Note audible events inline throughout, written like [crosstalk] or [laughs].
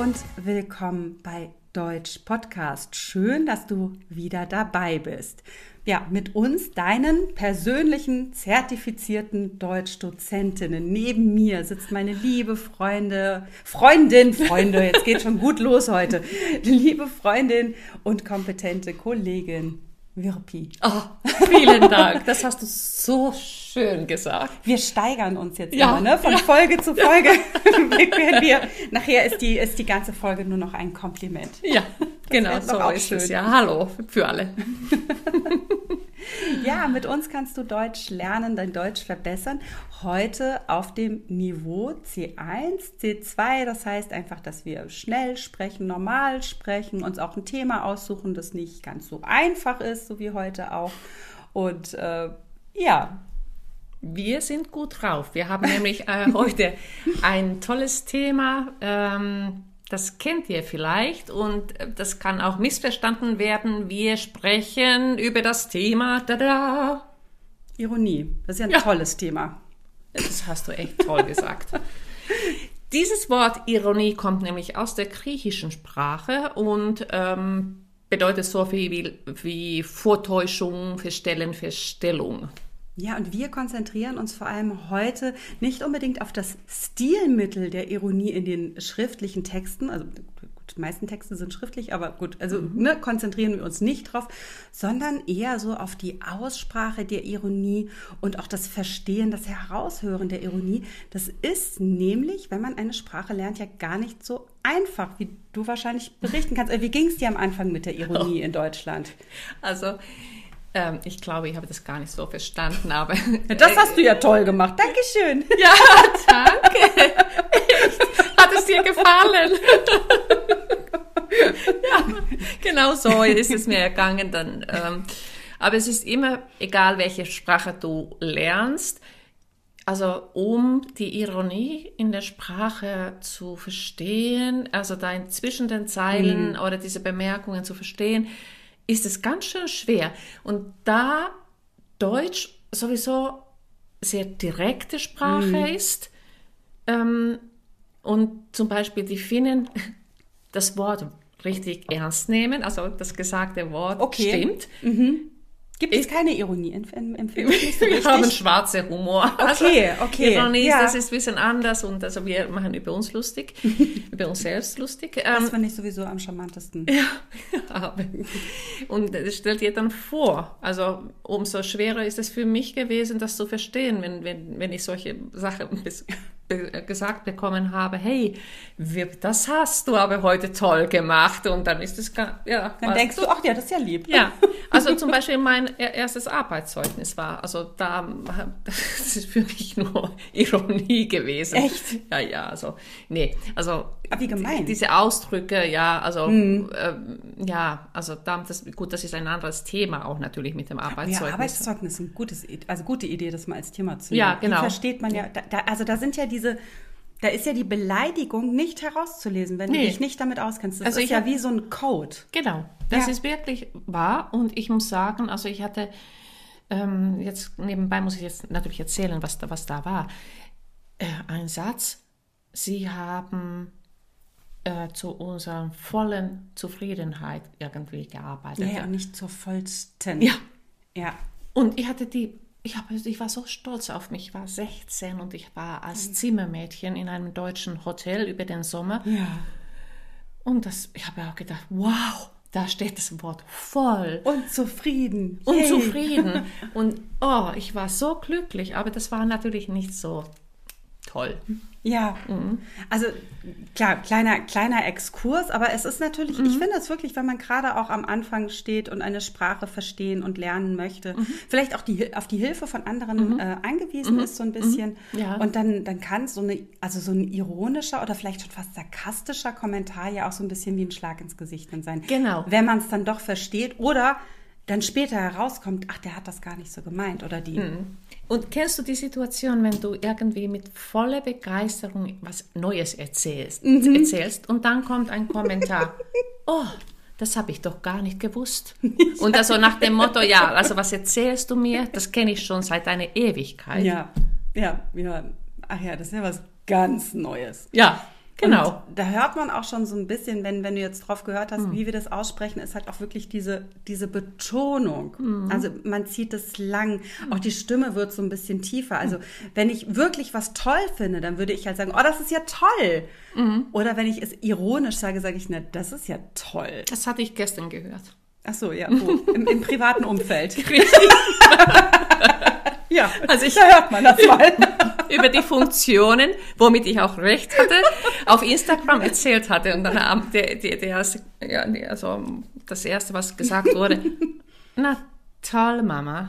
und willkommen bei Deutsch Podcast. Schön, dass du wieder dabei bist. Ja, mit uns, deinen persönlichen zertifizierten Deutschdozentinnen. Neben mir sitzt meine liebe Freunde, Freundin, Freunde, jetzt geht schon gut los heute. Liebe Freundin und kompetente Kollegin Wirpi. Oh, vielen Dank. Das hast du so schön gesagt. Wir steigern uns jetzt ja. immer, ne? Von Folge zu Folge. [laughs] wir, nachher ist die, ist die ganze Folge nur noch ein Kompliment. Ja, genau, so ist schön. es. Ja, hallo für alle. [laughs] Ja, mit uns kannst du Deutsch lernen, dein Deutsch verbessern. Heute auf dem Niveau C1, C2. Das heißt einfach, dass wir schnell sprechen, normal sprechen, uns auch ein Thema aussuchen, das nicht ganz so einfach ist, so wie heute auch. Und äh, ja, wir sind gut drauf. Wir haben nämlich äh, heute ein tolles Thema. Ähm, das kennt ihr vielleicht und äh, das kann auch missverstanden werden. Wir sprechen über das Thema da Ironie. Das ist ja ein ja. tolles Thema. Das hast du echt toll gesagt. Dieses Wort Ironie kommt nämlich aus der griechischen Sprache und ähm, bedeutet so viel wie, wie Vortäuschung, Verstellen, Verstellung. Ja, und wir konzentrieren uns vor allem heute nicht unbedingt auf das Stilmittel der Ironie in den schriftlichen Texten. Also gut, die meisten Texte sind schriftlich, aber gut, also mhm. ne, konzentrieren wir uns nicht drauf, sondern eher so auf die Aussprache der Ironie und auch das Verstehen, das Heraushören der Ironie. Das ist nämlich, wenn man eine Sprache lernt, ja gar nicht so einfach, wie du wahrscheinlich berichten kannst. Wie ging es dir am Anfang mit der Ironie [laughs] oh. in Deutschland? Also ähm, ich glaube, ich habe das gar nicht so verstanden, aber. Das hast du ja [laughs] toll gemacht. Dankeschön. Ja, danke. Hat es dir gefallen? [laughs] ja, genau so ist es mir ergangen dann. Ähm, aber es ist immer egal, welche Sprache du lernst. Also um die Ironie in der Sprache zu verstehen, also da zwischen den Zeilen mhm. oder diese Bemerkungen zu verstehen, ist es ganz schön schwer. Und da Deutsch sowieso sehr direkte Sprache mhm. ist ähm, und zum Beispiel die Finnen [laughs] das Wort richtig ernst nehmen, also das gesagte Wort okay. stimmt, mhm. Gibt es keine Ironie im, im, Film? So wir haben schwarze Humor. Okay, also, okay. Ironie ja. das ist ein bisschen anders und also wir machen über uns lustig, [laughs] über uns selbst lustig. Das ähm, finde ich sowieso am charmantesten. [laughs] Ja, und das stellt ihr dann vor. Also umso schwerer ist es für mich gewesen, das zu verstehen, wenn, wenn, wenn ich solche Sachen gesagt bekommen habe, hey, das hast du aber heute toll gemacht und dann ist es, ja. Dann denkst du, ach ja, das ist ja lieb. Ja, also zum Beispiel mein erstes Arbeitszeugnis war, also da, [laughs] das ist für mich nur Ironie gewesen. Echt? Ja, ja, also, nee, also. Aber wie gemein. Diese Ausdrücke, ja, also, mhm. äh, ja, also da, das, gut, das ist ein anderes Thema auch natürlich mit dem Arbeitszeugnis. Ja, Arbeitszeugnis ist eine gutes, also gute Idee, das mal als Thema zu nehmen. Ja, genau. Die versteht man ja, da, also da sind ja diese diese, da ist ja die Beleidigung nicht herauszulesen, wenn nee. du dich nicht damit auskennst. Das also ist ja wie so ein Code. Genau, das ja. ist wirklich wahr. Und ich muss sagen, also ich hatte, ähm, jetzt nebenbei muss ich jetzt natürlich erzählen, was da, was da war. Äh, ein Satz, Sie haben äh, zu unserer vollen Zufriedenheit irgendwie gearbeitet. Ja, ja, nicht zur vollsten. Ja. Ja. Und ich hatte die ich, hab, ich war so stolz auf mich. Ich war 16 und ich war als mhm. Zimmermädchen in einem deutschen Hotel über den Sommer. Ja. Und das, ich habe auch gedacht, wow, da steht das Wort voll. Und zufrieden. Und Yay. zufrieden. [laughs] Und oh, ich war so glücklich, aber das war natürlich nicht so toll. Ja, mhm. also klar, kleiner, kleiner Exkurs, aber es ist natürlich, mhm. ich finde es wirklich, wenn man gerade auch am Anfang steht und eine Sprache verstehen und lernen möchte, mhm. vielleicht auch die, auf die Hilfe von anderen mhm. äh, angewiesen mhm. ist, so ein bisschen. Mhm. Ja. Und dann, dann kann so eine, also so ein ironischer oder vielleicht schon fast sarkastischer Kommentar ja auch so ein bisschen wie ein Schlag ins Gesicht dann sein. Genau. Wenn man es dann doch versteht oder dann später herauskommt, ach, der hat das gar nicht so gemeint oder die. Mhm. Und kennst du die Situation, wenn du irgendwie mit voller Begeisterung was Neues erzählst, mhm. erzählst und dann kommt ein Kommentar, [laughs] oh, das habe ich doch gar nicht gewusst. [laughs] Und also nach dem Motto, ja, also was erzählst du mir? Das kenne ich schon seit einer Ewigkeit. Ja, ja, ja. Ach ja, das ist ja was ganz Neues. Ja, Genau. Und da hört man auch schon so ein bisschen, wenn, wenn du jetzt drauf gehört hast, mhm. wie wir das aussprechen, ist halt auch wirklich diese, diese Betonung. Mhm. Also man zieht es lang. Auch die Stimme wird so ein bisschen tiefer. Also wenn ich wirklich was toll finde, dann würde ich halt sagen, oh, das ist ja toll. Mhm. Oder wenn ich es ironisch sage, sage ich, na, das ist ja toll. Das hatte ich gestern gehört. Ach so, ja, wo? Im, Im, privaten Umfeld. [laughs] [laughs] ja, also ich, da hört man das mal. [laughs] über die Funktionen, womit ich auch recht hatte, auf Instagram erzählt hatte. Und dann der, der, der erste, ja, also das erste, was gesagt wurde, na toll, Mama.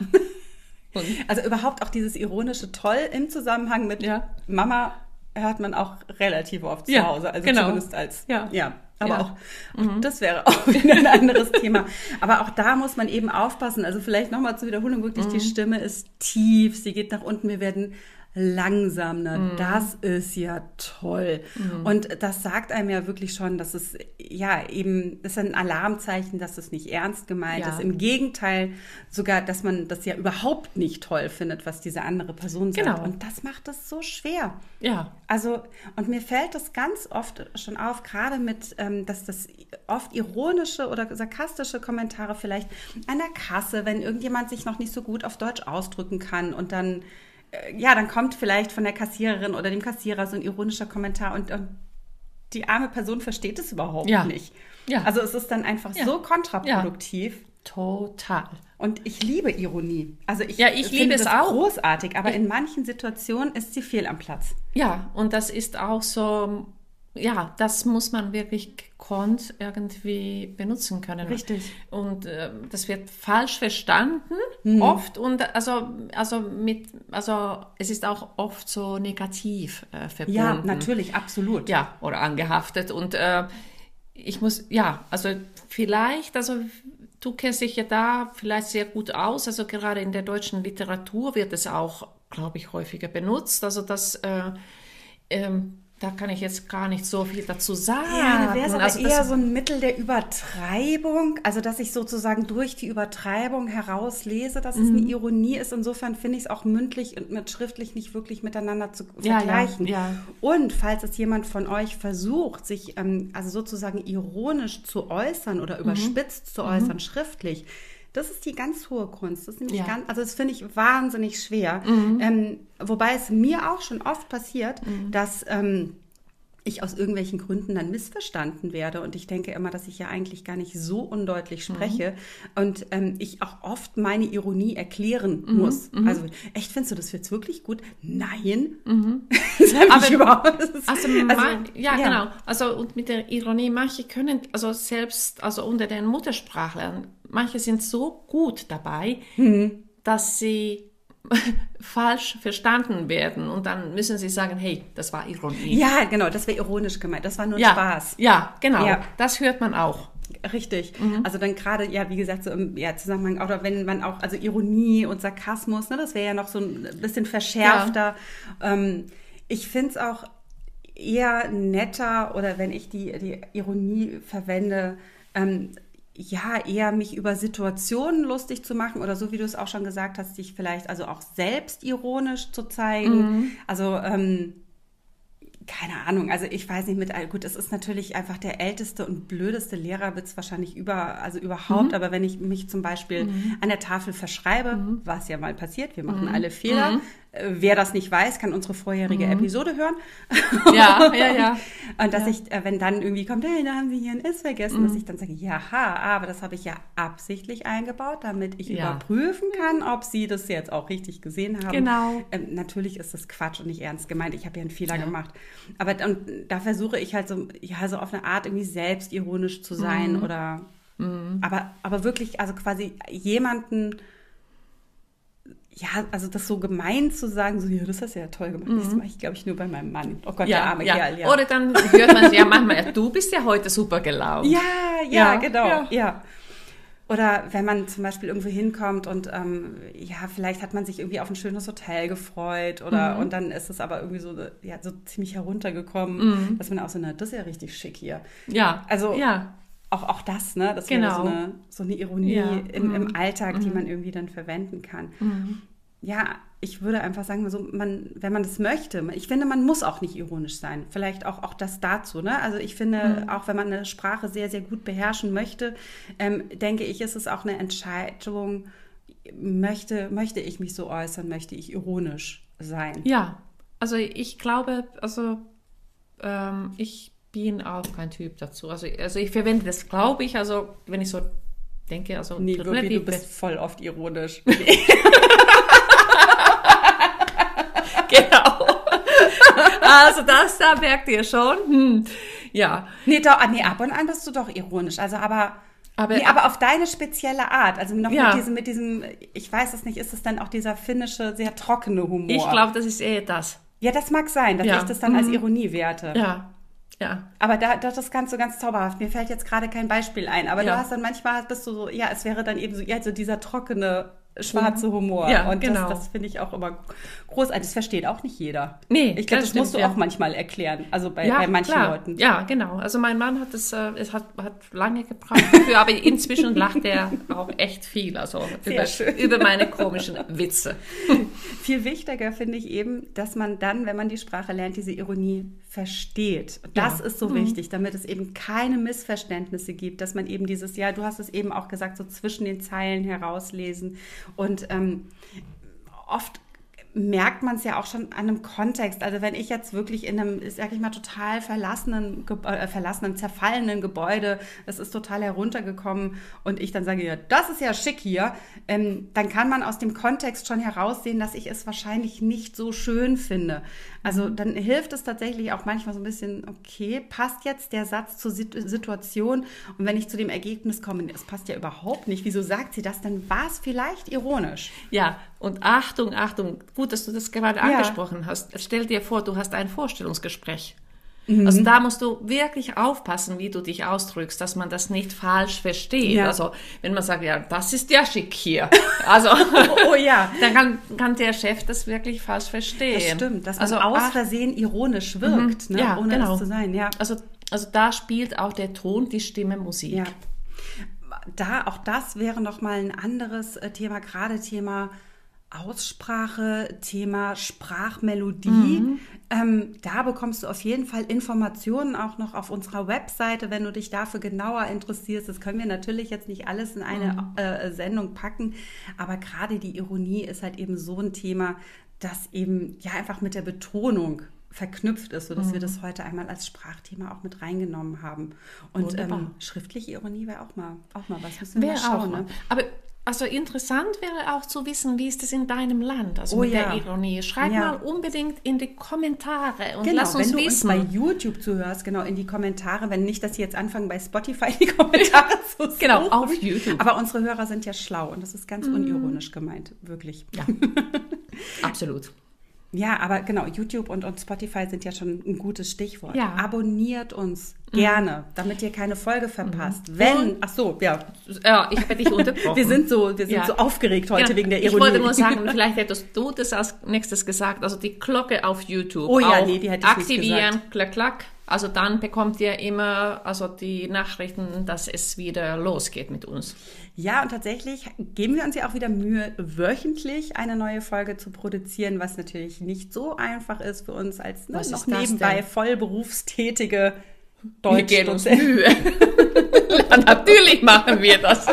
Und also überhaupt auch dieses ironische Toll im Zusammenhang mit ja. Mama hört man auch relativ oft zu Hause. Also genau. zumindest als, ja. ja. Aber ja. auch, mhm. das wäre auch [laughs] wieder ein anderes Thema. Aber auch da muss man eben aufpassen. Also vielleicht nochmal zur Wiederholung, wirklich, mhm. die Stimme ist tief, sie geht nach unten. Wir werden langsam. Ne? Mm. Das ist ja toll. Mm. Und das sagt einem ja wirklich schon, dass es ja eben, das ist ein Alarmzeichen, dass es nicht ernst gemeint ja. ist. Im Gegenteil, sogar, dass man das ja überhaupt nicht toll findet, was diese andere Person sagt. Genau. Und das macht es so schwer. Ja. Also, und mir fällt das ganz oft schon auf, gerade mit, ähm, dass das oft ironische oder sarkastische Kommentare vielleicht an der Kasse, wenn irgendjemand sich noch nicht so gut auf Deutsch ausdrücken kann und dann ja, dann kommt vielleicht von der Kassiererin oder dem Kassierer so ein ironischer Kommentar und, und die arme Person versteht es überhaupt ja. nicht. Ja. Also es ist dann einfach ja. so kontraproduktiv. Ja. Total. Und ich liebe Ironie. Also ich, ja, ich liebe es auch. großartig, aber in manchen Situationen ist sie fehl am Platz. Ja, und das ist auch so ja, das muss man wirklich gekonnt irgendwie benutzen können. Richtig. Und äh, das wird falsch verstanden, mhm. oft. Und also, also mit, also es ist auch oft so negativ äh, verbunden. Ja, natürlich, absolut. Ja, oder angehaftet. Und äh, ich muss, ja, also vielleicht, also du kennst dich ja da vielleicht sehr gut aus. Also gerade in der deutschen Literatur wird es auch, glaube ich, häufiger benutzt. Also das äh, ähm, da kann ich jetzt gar nicht so viel dazu sagen. Ja, da wäre es aber also eher so ein Mittel der Übertreibung, also dass ich sozusagen durch die Übertreibung herauslese, dass mhm. es eine mhm. Ironie ist. Insofern finde ich es auch mündlich und mit schriftlich nicht wirklich miteinander zu ja, vergleichen. Ja, ja. Und falls es jemand von euch versucht, sich ähm, also sozusagen ironisch zu äußern oder mhm. überspitzt mhm. zu äußern, mhm. schriftlich, das ist die ganz hohe Kunst. Das ist nämlich ja. ganz, also das finde ich wahnsinnig schwer. Mhm. Ähm, wobei es mir auch schon oft passiert, mhm. dass ähm, ich aus irgendwelchen Gründen dann missverstanden werde. Und ich denke immer, dass ich ja eigentlich gar nicht so undeutlich mhm. spreche mhm. und ähm, ich auch oft meine Ironie erklären mhm. muss. Mhm. Also, echt, findest du das jetzt wirklich gut? Nein. Mhm. [laughs] das habe ich überhaupt. Ist, also, also ja, ja, genau. Also, und mit der Ironie, manche können, also selbst, also unter den Muttersprachlern, manche sind so gut dabei, mhm. dass sie [laughs] falsch verstanden werden und dann müssen sie sagen, hey, das war Ironie. Ja, genau, das wäre ironisch gemeint, das war nur ja, Spaß. Ja, genau, ja. das hört man auch. Richtig. Mhm. Also dann gerade, ja, wie gesagt, so im ja, Zusammenhang, oder wenn man auch, also Ironie und Sarkasmus, ne, das wäre ja noch so ein bisschen verschärfter. Ja. Ähm, ich finde es auch eher netter, oder wenn ich die, die Ironie verwende, ähm, ja, eher mich über Situationen lustig zu machen oder so wie du es auch schon gesagt hast, dich vielleicht also auch selbst ironisch zu zeigen. Mhm. Also ähm, keine Ahnung, also ich weiß nicht mit, gut, es ist natürlich einfach der älteste und blödeste Lehrerwitz wahrscheinlich über, also überhaupt, mhm. aber wenn ich mich zum Beispiel mhm. an der Tafel verschreibe, mhm. was ja mal passiert, wir machen mhm. alle Fehler, mhm. Wer das nicht weiß, kann unsere vorherige mhm. Episode hören. Ja, ja, ja. [laughs] und dass ja. ich, äh, wenn dann irgendwie kommt, hey, da haben Sie hier ein S vergessen, dass ich dann sage, ja, aber das habe ich ja absichtlich eingebaut, damit ich ja. überprüfen kann, ob Sie das jetzt auch richtig gesehen haben. Genau. Ähm, natürlich ist das Quatsch und nicht ernst gemeint. Ich habe ja einen Fehler ja. gemacht. Aber und da versuche ich halt so, ja, so auf eine Art irgendwie selbstironisch zu sein mhm. oder mhm. aber, aber wirklich, also quasi jemanden, ja, also das so gemein zu sagen, so, ja, das hast du ja toll gemacht. Mhm. Das mache ich, glaube ich, nur bei meinem Mann. Oh Gott, ja, der arme ja. Kerl, ja. Oder dann hört man ja manchmal, du bist ja heute super gelaunt. Ja, ja, ja genau, ja. ja. Oder wenn man zum Beispiel irgendwo hinkommt und ähm, ja, vielleicht hat man sich irgendwie auf ein schönes Hotel gefreut oder mhm. und dann ist es aber irgendwie so, ja, so ziemlich heruntergekommen, mhm. dass man auch so, na, das ist ja richtig schick hier. Ja. Also ja. Auch, auch das, ne? Das genau. wäre so eine, so eine Ironie ja. im, im mhm. Alltag, die mhm. man irgendwie dann verwenden kann. Mhm. ja, ich würde einfach sagen, so, man, wenn man das möchte, ich finde, man muss auch nicht ironisch sein. Vielleicht auch, auch das dazu. Ne? Also ich finde, mhm. auch wenn man eine Sprache sehr, sehr gut beherrschen möchte, ähm, denke ich, ist es auch eine Entscheidung, möchte, möchte ich mich so äußern, möchte ich ironisch sein. Ja, also ich glaube, also ähm, ich bin auch kein Typ dazu. Also, also ich verwende das, glaube ich, also wenn ich so denke, also nee, Ruby, du bist voll oft ironisch. [laughs] genau. Also das, da merkt ihr schon. Hm. Ja. Nee, doch, ah, nee, ab und an bist du doch ironisch. Also aber. Aber, nee, aber auf deine spezielle Art. Also noch ja. mit, diesem, mit diesem, ich weiß es nicht, ist es dann auch dieser finnische, sehr trockene Humor? Ich glaube, das ist eher das. Ja, das mag sein, dass ja. ich das dann mhm. als Ironie werte. Ja. Ja. Aber da, das kannst du ganz zauberhaft. Mir fällt jetzt gerade kein Beispiel ein. Aber ja. du hast dann manchmal bist du so, ja, es wäre dann eben so, ja, so dieser trockene schwarze mhm. Humor. Ja, und genau. das, das finde ich auch immer großartig. Das versteht auch nicht jeder. Nee, ich glaube, das, das musst du ja. auch manchmal erklären. Also bei, ja, bei manchen klar. Leuten. Ja, genau. Also mein Mann hat es, äh, es hat, hat lange gebraucht dafür, aber inzwischen lacht er auch echt viel. Also über, über meine komischen Witze. Viel wichtiger finde ich eben, dass man dann, wenn man die Sprache lernt, diese Ironie versteht. Das ja. ist so mhm. wichtig, damit es eben keine Missverständnisse gibt, dass man eben dieses, ja, du hast es eben auch gesagt, so zwischen den Zeilen herauslesen und ähm, oft merkt man es ja auch schon an einem Kontext. Also wenn ich jetzt wirklich in einem, sag ich mal, total verlassenen, äh, verlassenen, zerfallenen Gebäude, es ist total heruntergekommen und ich dann sage, ja, das ist ja schick hier, ähm, dann kann man aus dem Kontext schon heraussehen, dass ich es wahrscheinlich nicht so schön finde. Also dann hilft es tatsächlich auch manchmal so ein bisschen, okay, passt jetzt der Satz zur Situation und wenn ich zu dem Ergebnis komme, es passt ja überhaupt nicht, wieso sagt sie das, dann war es vielleicht ironisch. Ja, und Achtung, Achtung, gut, dass du das gerade ja. angesprochen hast. Stell dir vor, du hast ein Vorstellungsgespräch. Mhm. Also da musst du wirklich aufpassen, wie du dich ausdrückst, dass man das nicht falsch versteht. Ja. Also wenn man sagt, ja, das ist ja schick hier. Also [laughs] oh, ja, [laughs] dann kann, kann der Chef das wirklich falsch verstehen. Das stimmt, dass man also, aus Versehen ironisch wirkt, mhm. ne? ja, ohne genau. es zu sein. Ja. Also, also da spielt auch der Ton, die Stimme, Musik. Ja. Da, auch das wäre nochmal ein anderes äh, Thema, gerade Thema Aussprache, Thema Sprachmelodie. Mhm. Ähm, da bekommst du auf jeden Fall Informationen auch noch auf unserer Webseite, wenn du dich dafür genauer interessierst. Das können wir natürlich jetzt nicht alles in eine mhm. äh, Sendung packen, aber gerade die Ironie ist halt eben so ein Thema, das eben ja einfach mit der Betonung verknüpft ist, sodass mhm. wir das heute einmal als Sprachthema auch mit reingenommen haben. Und ähm, schriftliche Ironie wäre auch mal, auch mal was. Müssen wir wär mal schauen. Ne? Aber also interessant wäre auch zu wissen, wie ist es in deinem Land, also oh, mit ja. der Ironie. Schreib ja. mal unbedingt in die Kommentare und genau, lass uns wenn du wissen. Uns bei YouTube zuhörst, genau in die Kommentare, wenn nicht, dass sie jetzt anfangen bei Spotify die Kommentare [laughs] zu suchen. Genau, auf YouTube. Aber unsere Hörer sind ja schlau und das ist ganz mm. unironisch gemeint, wirklich. Ja, [laughs] absolut. Ja, aber genau, YouTube und, und Spotify sind ja schon ein gutes Stichwort. Ja. Abonniert uns mhm. gerne, damit ihr keine Folge verpasst. Mhm. Wenn, ach so, ja. Ja, ich habe dich unterbrochen. wir sind so, wir sind ja. so aufgeregt heute ja. wegen der Ironie. Ich wollte nur sagen, [laughs] vielleicht hättest du das als nächstes gesagt, also die Glocke auf YouTube. Oh ja, nee, die hätte ich aktivieren, nicht gesagt. klack, klack. Also dann bekommt ihr immer also die Nachrichten, dass es wieder losgeht mit uns. Ja, und tatsächlich geben wir uns ja auch wieder Mühe, wöchentlich eine neue Folge zu produzieren, was natürlich nicht so einfach ist für uns als ne, noch nebenbei vollberufstätige Deutsch. Wir geben uns Mühe. [laughs] natürlich machen wir das.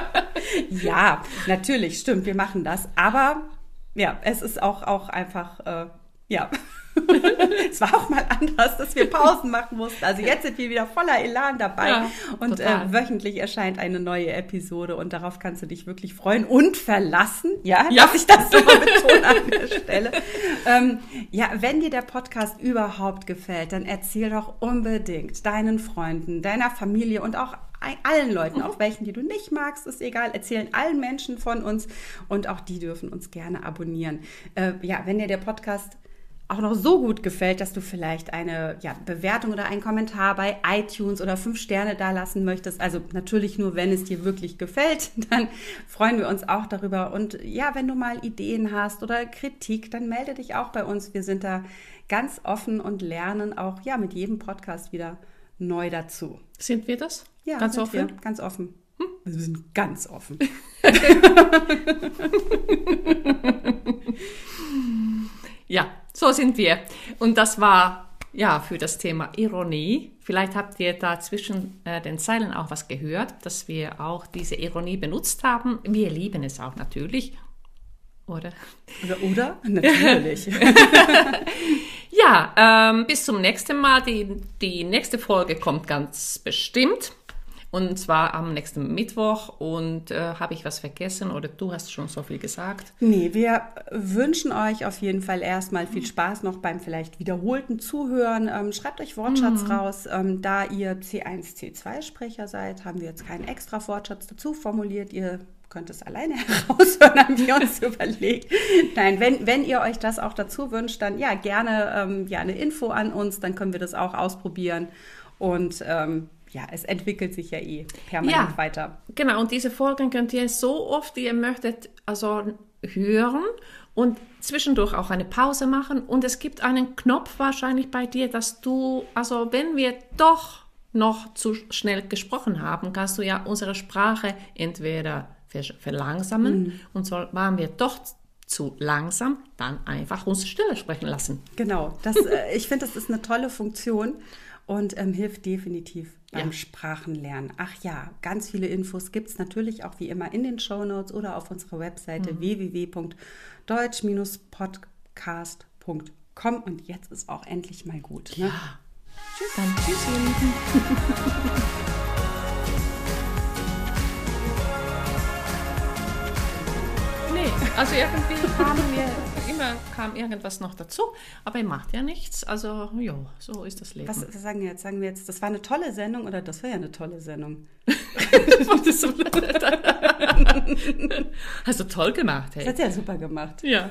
[laughs] ja, natürlich, stimmt, wir machen das. Aber ja, es ist auch, auch einfach, äh, ja. [laughs] es war auch mal anders, dass wir Pausen machen mussten. Also jetzt sind wir wieder voller Elan dabei. Ja, und äh, wöchentlich erscheint eine neue Episode und darauf kannst du dich wirklich freuen und verlassen. Ja, ja. dass ich das so betone an der Stelle. Ähm, ja, wenn dir der Podcast überhaupt gefällt, dann erzähl doch unbedingt deinen Freunden, deiner Familie und auch allen Leuten, auch welchen, die du nicht magst, ist egal, erzählen allen Menschen von uns und auch die dürfen uns gerne abonnieren. Äh, ja, wenn dir der Podcast auch noch so gut gefällt, dass du vielleicht eine ja, Bewertung oder einen Kommentar bei iTunes oder fünf Sterne da lassen möchtest. Also natürlich nur, wenn es dir wirklich gefällt, [laughs] dann freuen wir uns auch darüber. Und ja, wenn du mal Ideen hast oder Kritik, dann melde dich auch bei uns. Wir sind da ganz offen und lernen auch ja mit jedem Podcast wieder neu dazu. Sind wir das? Ja, ganz offen. Wir, ganz offen. Hm? Wir sind ganz offen. [laughs] [laughs] ja, so sind wir. Und das war ja für das Thema Ironie. Vielleicht habt ihr da zwischen äh, den Zeilen auch was gehört, dass wir auch diese Ironie benutzt haben. Wir lieben es auch natürlich. Oder? Oder? oder? Natürlich. [laughs] ja, ähm, bis zum nächsten Mal. Die, die nächste Folge kommt ganz bestimmt. Und zwar am nächsten Mittwoch. Und äh, habe ich was vergessen oder du hast schon so viel gesagt? Nee, wir wünschen euch auf jeden Fall erstmal viel Spaß noch beim vielleicht wiederholten Zuhören. Ähm, schreibt euch Wortschatz mhm. raus. Ähm, da ihr C1, C2-Sprecher seid, haben wir jetzt keinen extra Wortschatz dazu formuliert. Ihr könnt es alleine [laughs] heraushören, haben wir uns [laughs] überlegt. Nein, wenn, wenn ihr euch das auch dazu wünscht, dann ja, gerne ähm, ja, eine Info an uns, dann können wir das auch ausprobieren. Und ähm, ja, es entwickelt sich ja eh permanent ja, weiter. Genau, und diese Folgen könnt ihr so oft, wie ihr möchtet, also hören und zwischendurch auch eine Pause machen. Und es gibt einen Knopf wahrscheinlich bei dir, dass du, also wenn wir doch noch zu schnell gesprochen haben, kannst du ja unsere Sprache entweder verlangsamen mhm. und so waren wir doch zu langsam, dann einfach uns stiller sprechen lassen. Genau, das, äh, ich finde, das ist eine tolle Funktion und ähm, hilft definitiv beim ja. Sprachenlernen. Ach ja, ganz viele Infos gibt es natürlich auch wie immer in den Show Notes oder auf unserer Webseite mhm. www.deutsch-podcast.com. Und jetzt ist auch endlich mal gut. Ne? Ja. Tschüss. Dann tschüss, ihr Lieben. [laughs] nee, also irgendwie haben wir immer kam irgendwas noch dazu, aber macht ja nichts. Also ja, so ist das Leben. Was, was sagen wir jetzt? Sagen wir jetzt, das war eine tolle Sendung oder das war ja eine tolle Sendung? [laughs] Hast du toll gemacht, hey. Das hat ja super gemacht. Ja.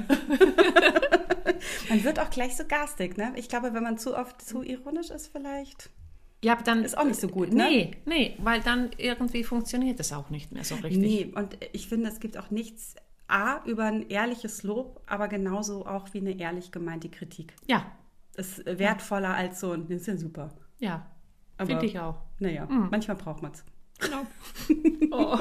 [laughs] man wird auch gleich so garstig, ne? Ich glaube, wenn man zu oft zu ironisch ist, vielleicht. Ja, aber dann ist auch nicht so gut, ne? Nee, nee, weil dann irgendwie funktioniert es auch nicht mehr so richtig. Nee, und ich finde, es gibt auch nichts A, über ein ehrliches Lob, aber genauso auch wie eine ehrlich gemeinte Kritik. Ja. Ist wertvoller ja. als so ein, das ist ja super. Ja, finde ich auch. Naja, mhm. manchmal braucht man es. Genau. [laughs] oh.